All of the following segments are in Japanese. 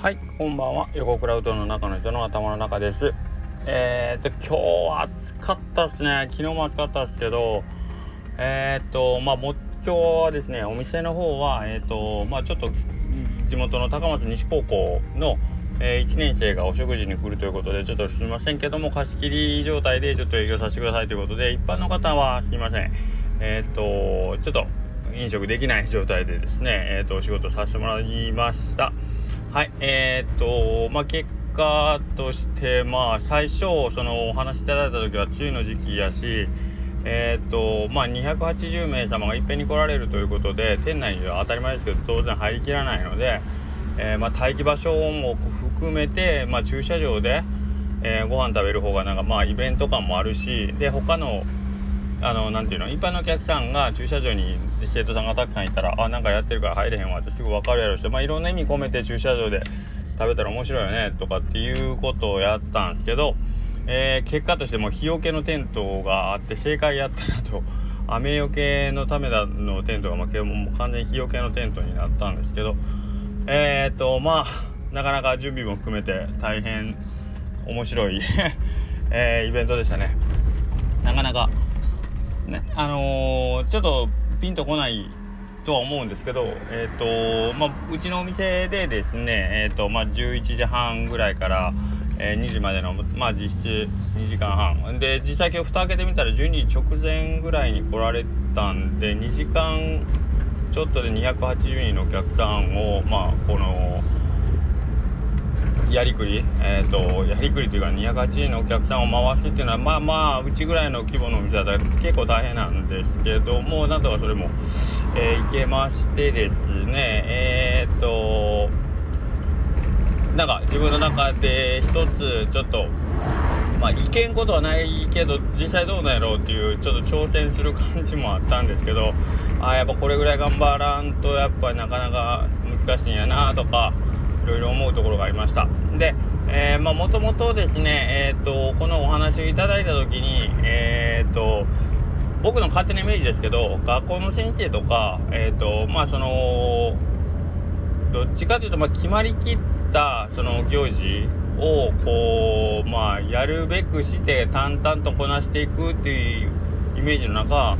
はい、こんばんは。横クラウドの中の人の頭の中です。えー、っと、今日は暑かったですね。昨日も暑かったですけど、えー、っと、まあ、も今日はですね、お店の方は、えー、っと、まあ、ちょっと地元の高松西高校の、え、1年生がお食事に来るということで、ちょっとすみませんけども、貸し切り状態でちょっと営業させてくださいということで、一般の方はすみません。えっと、ちょっと飲食できない状態でですね、えっと、お仕事させてもらいました。はい、えー、っと、まあ、結果として、まあ、最初、その、お話しいただいた時は梅雨の時期やし、えー、っと、まあ、280名様がいっぺんに来られるということで、店内には当たり前ですけど、当然入りきらないので、えー、まあ、待機場所も含めて、まあ、駐車場で、えー、ご飯食べる方が、なんか、まあ、イベント感もあるし、で、他の、あの、なんていうの、一般のお客さんが駐車場に生徒さんがたくさんいたら、あ、なんかやってるから入れへんわってすぐ分かるやろして、まあ、いろんな意味込めて駐車場で食べたら面白いよね、とかっていうことをやったんですけど、えー、結果としても日よけのテントがあって正解やったなと、雨よけのためのテントが、まあ、もう完全に日よけのテントになったんですけど、えー、っと、まあ、なかなか準備も含めて大変面白い えー、イベントでしたね。なかなかね。あのー、ちょっとピンとこないとは思うんですけど、えーとまあ、うちのお店でですね、えーとまあ、11時半ぐらいから、えー、2時までの、まあ、実質2時間半。で実際今日蓋開けてみたら12時直前ぐらいに来られたんで2時間ちょっとで280人のお客さんを、まあ、このやりくり、えーと、やりくりというか208円のお客さんを回すっていうのはまあまあうちぐらいの規模のお店だったら結構大変なんですけどもなんとかそれも、えー、いけましてですね。えっ、ー、となんか自分の中で一つちょっとまあいけんことはないけど実際どうなんやろうっていうちょっと挑戦する感じもあったんですけどあやっぱこれぐらい頑張らんとやっぱなかなか難しいんやなとかいろいろ思うところがありました。でえー、まあもともとですねえっ、ー、とこのお話をいただいた時にえっ、ー、と僕の勝手なイメージですけど学校の先生とかえっ、とまあそのどっちかというとまあ決まりきったその行事をこうまあやるべくして淡々とこなしていくっていうイメージの中、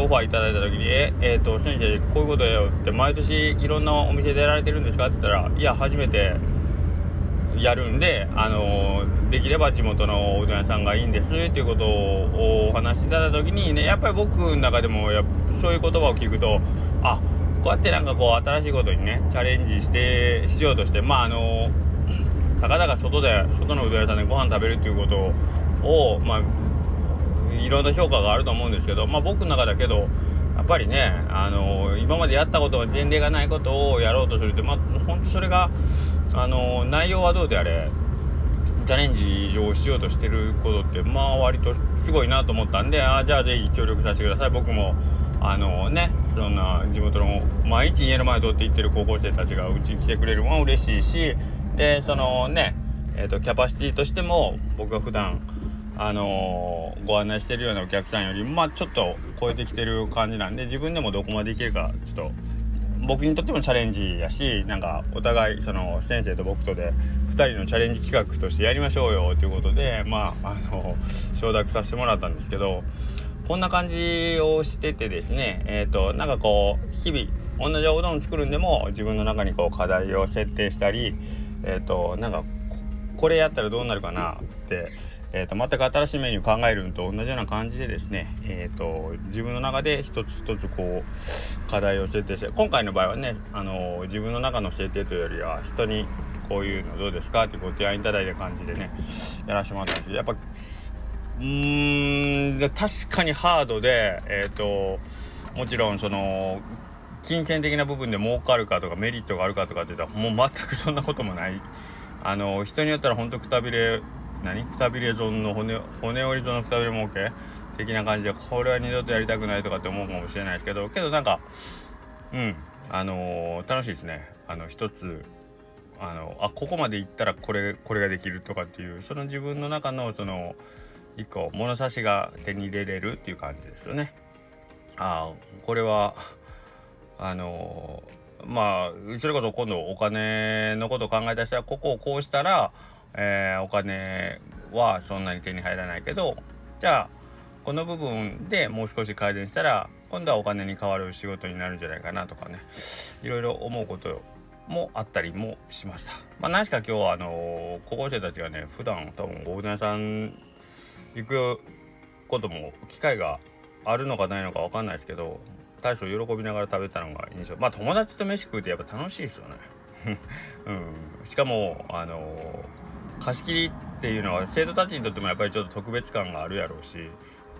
オファーいただいた時に「ええー、っと先生こういうことやよ」って毎年いろんなお店でやられてるんですか？って言ったら「いや初めてやるんで、あのできれば地元のおうどん屋さんがいいんです」っていうことをお話しいただいた時にねやっぱり僕の中でもやそういう言葉を聞くとあこうやってなんかこう新しいことにねチャレンジしてしようとしてまああのたかだか外で外のうどん屋さんでご飯食べるっていうことをまあいろんな評価があると思うんですけど、まあ、僕の中だけどやっぱりね、あのー、今までやったことが前例がないことをやろうとするって、まあ、本当それが、あのー、内容はどうであれチャレンジをしようとしてることってまあ割とすごいなと思ったんであじゃあぜひ協力させてください。僕もあのねそんな地元の毎日家の前通って行ってる高校生たちがうちに来てくれるのは嬉しいしでそのねえーとキャパシティとしても僕が普段あのー、ご案内してるようなお客さんよりまあちょっと超えてきてる感じなんで自分でもどこまでいけるかちょっと僕にとってもチャレンジやしなんかお互いその先生と僕とで2人のチャレンジ企画としてやりましょうよということでまああの承諾させてもらったんですけどこんな感じをしててですねえっ、ー、となんかこう日々同じおうどん作るんでも自分の中にこう課題を設定したりえっ、となんかこれやったらどうなるかなってえーと、全く新しいメニューを考えるのと同じような感じでですね、えーと、自分の中で一つ一つこう課題を設定して今回の場合はね、あの、自分の中の設定というよりは人にこういうのどうですかってご提案いただいた感じでねやらせてもらったんですけどやっぱうーん確かにハードでえ、ー、ともちろんその金銭的な部分で儲かるかとかメリットがあるかとかって言ったらもう全くそんなこともない。あの人によったら本当くたびれ何？くたびれ損の骨骨折り損のくたびれ儲け的な感じでこれは二度とやりたくないとかって思うかもしれないですけどけどなんかうんあのー、楽しいですね。あの一つあのあここまで行ったらこれこれができるとかっていうその自分の中のその一個物差しが手に入れれるっていう感じですよね。ああこれはあのまあそれこそ今度お金のことを考えた人はここをこうしたら、えー、お金はそんなに手に入らないけどじゃあこの部分でもう少し改善したら今度はお金に変わる仕事になるんじゃないかなとかねいろいろ思うこともあったりもしました。まあ、何しか今日はあの高校生たちがね普段多分大船屋さん行くことも機会があるのかないのか分かんないですけど大将喜びながら食べたのが印象まあ友達と飯食うってやっぱ楽しいですよね。うん、しかもあの貸し切りっていうのは生徒たちにとってもやっぱりちょっと特別感があるやろうし、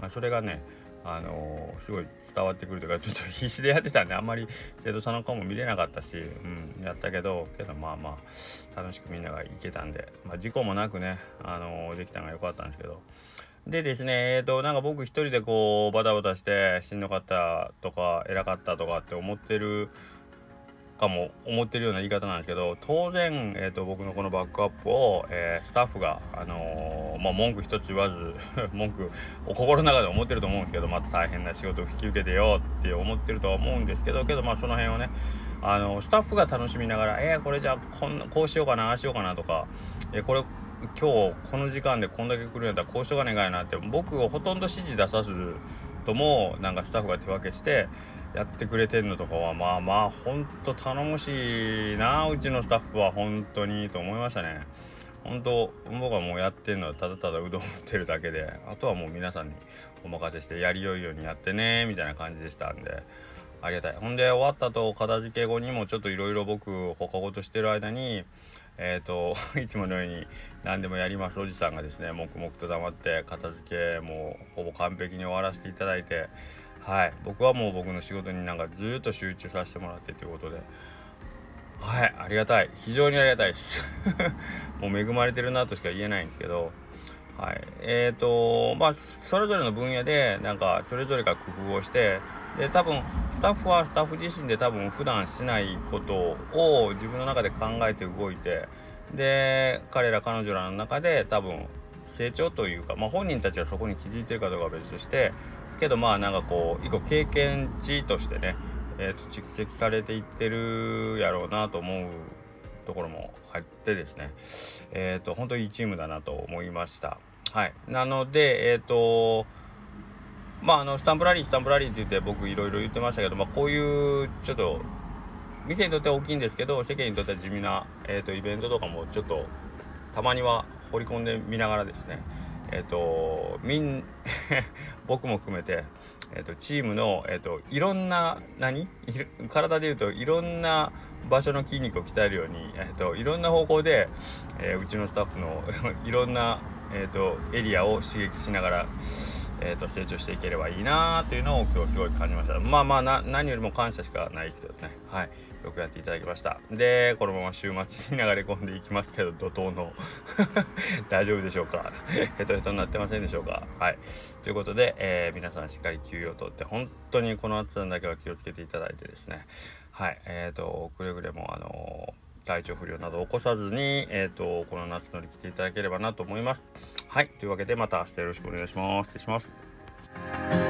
まあ、それがねあのー、すごい伝わってくるというかちょっと必死でやってたんであんまり生徒さんの顔も見れなかったし、うん、やったけどけどまあまあ楽しくみんなが行けたんで、まあ、事故もなくね、あのー、できたのが良かったんですけど。でですねえっ、ー、となんか僕一人でこうバタバタしてしんどかったとか偉かったとかって思ってるかも思ってるような言い方なんですけど当然、えーと、僕のこのバックアップを、えー、スタッフが、あのー、まあ、文句一つ言わず 文句を心の中で思ってると思うんですけどまた大変な仕事を引き受けてよって思ってるとは思うんですけどけどまあその辺をねあのスタッフが楽しみながら「えー、これじゃあこんこうしようかなああしようかな」とか「え、これ今日この時間でこんだけ来るんやったらこうしようかねえかいな」って僕をほとんど指示出さずともなんかスタッフが手分けしてやってくれてんのとかはまあまあほんと頼もしいなうちのスタッフは本当にと思いましたね。本当僕はもうやってんのはただただうどん売ってるだけであとはもう皆さんにお任せしてやりよいようにやってねみたいな感じでしたんでありがたい。ほんで終わったと片付け後にもちょっといろいろ僕他事してる間にえっ、と いつものように何でもやりますおじさんがですね黙々と黙って片付けもうほぼ完璧に終わらせていただいてはい。僕はもう僕の仕事になんかずっと集中させてもらってということで。はい。ありがたい。非常にありがたいです。もう恵まれてるなとしか言えないんですけど。はい。えーとまあそれぞれの分野でなんかそれぞれが工夫をしてで多分スタッフはスタッフ自身で多分普段しないことを自分の中で考えて動いてで彼ら彼女らの中で多分成長というか、まあ、本人たちはそこに気づいてるかどうかは別としてけどまあなんかこう一個経験値としてね、えー、と蓄積されていってるやろうなと思うところもあってですね。えっ、ー、と本当にいいチームだなと思いました。はい。なのでえっ、ー、とまああのスタンプラリースタンプラリーって言って僕いろいろ言ってましたけど、まあ、こういうちょっと店にとっては大きいんですけど世間にとっては地味な、えーと、イベントとかもちょっとたまには放り込んでみながらですねえっ、ー、とみん 僕も含めて、えーと、チームの、えーと、いろんな何？体でいうといろんな場所の筋肉を鍛えるように、えーと、いろんな方向で、えー、うちのスタッフの いろんな、えー、とエリアを刺激しながら、えー、と成長していければいいなというのを今日すごい感じました。まあまあ何よりも感謝しかないですけどね。はい。よくやっていただきました。でこのまま週末に流れ込んでいきますけど怒涛の。大丈夫でしょうか？ヘトヘトになってませんでしょうか？はい。ということで、えー、皆さんしっかり休養をとって本当にこの暑さだけは気をつけていただいてですね。はい。えーとくれぐれもあのー体調不良など起こさずに、えーと、この夏乗り切っていただければなと思います。はい。というわけでまた明日よろしくお願いします。失礼します。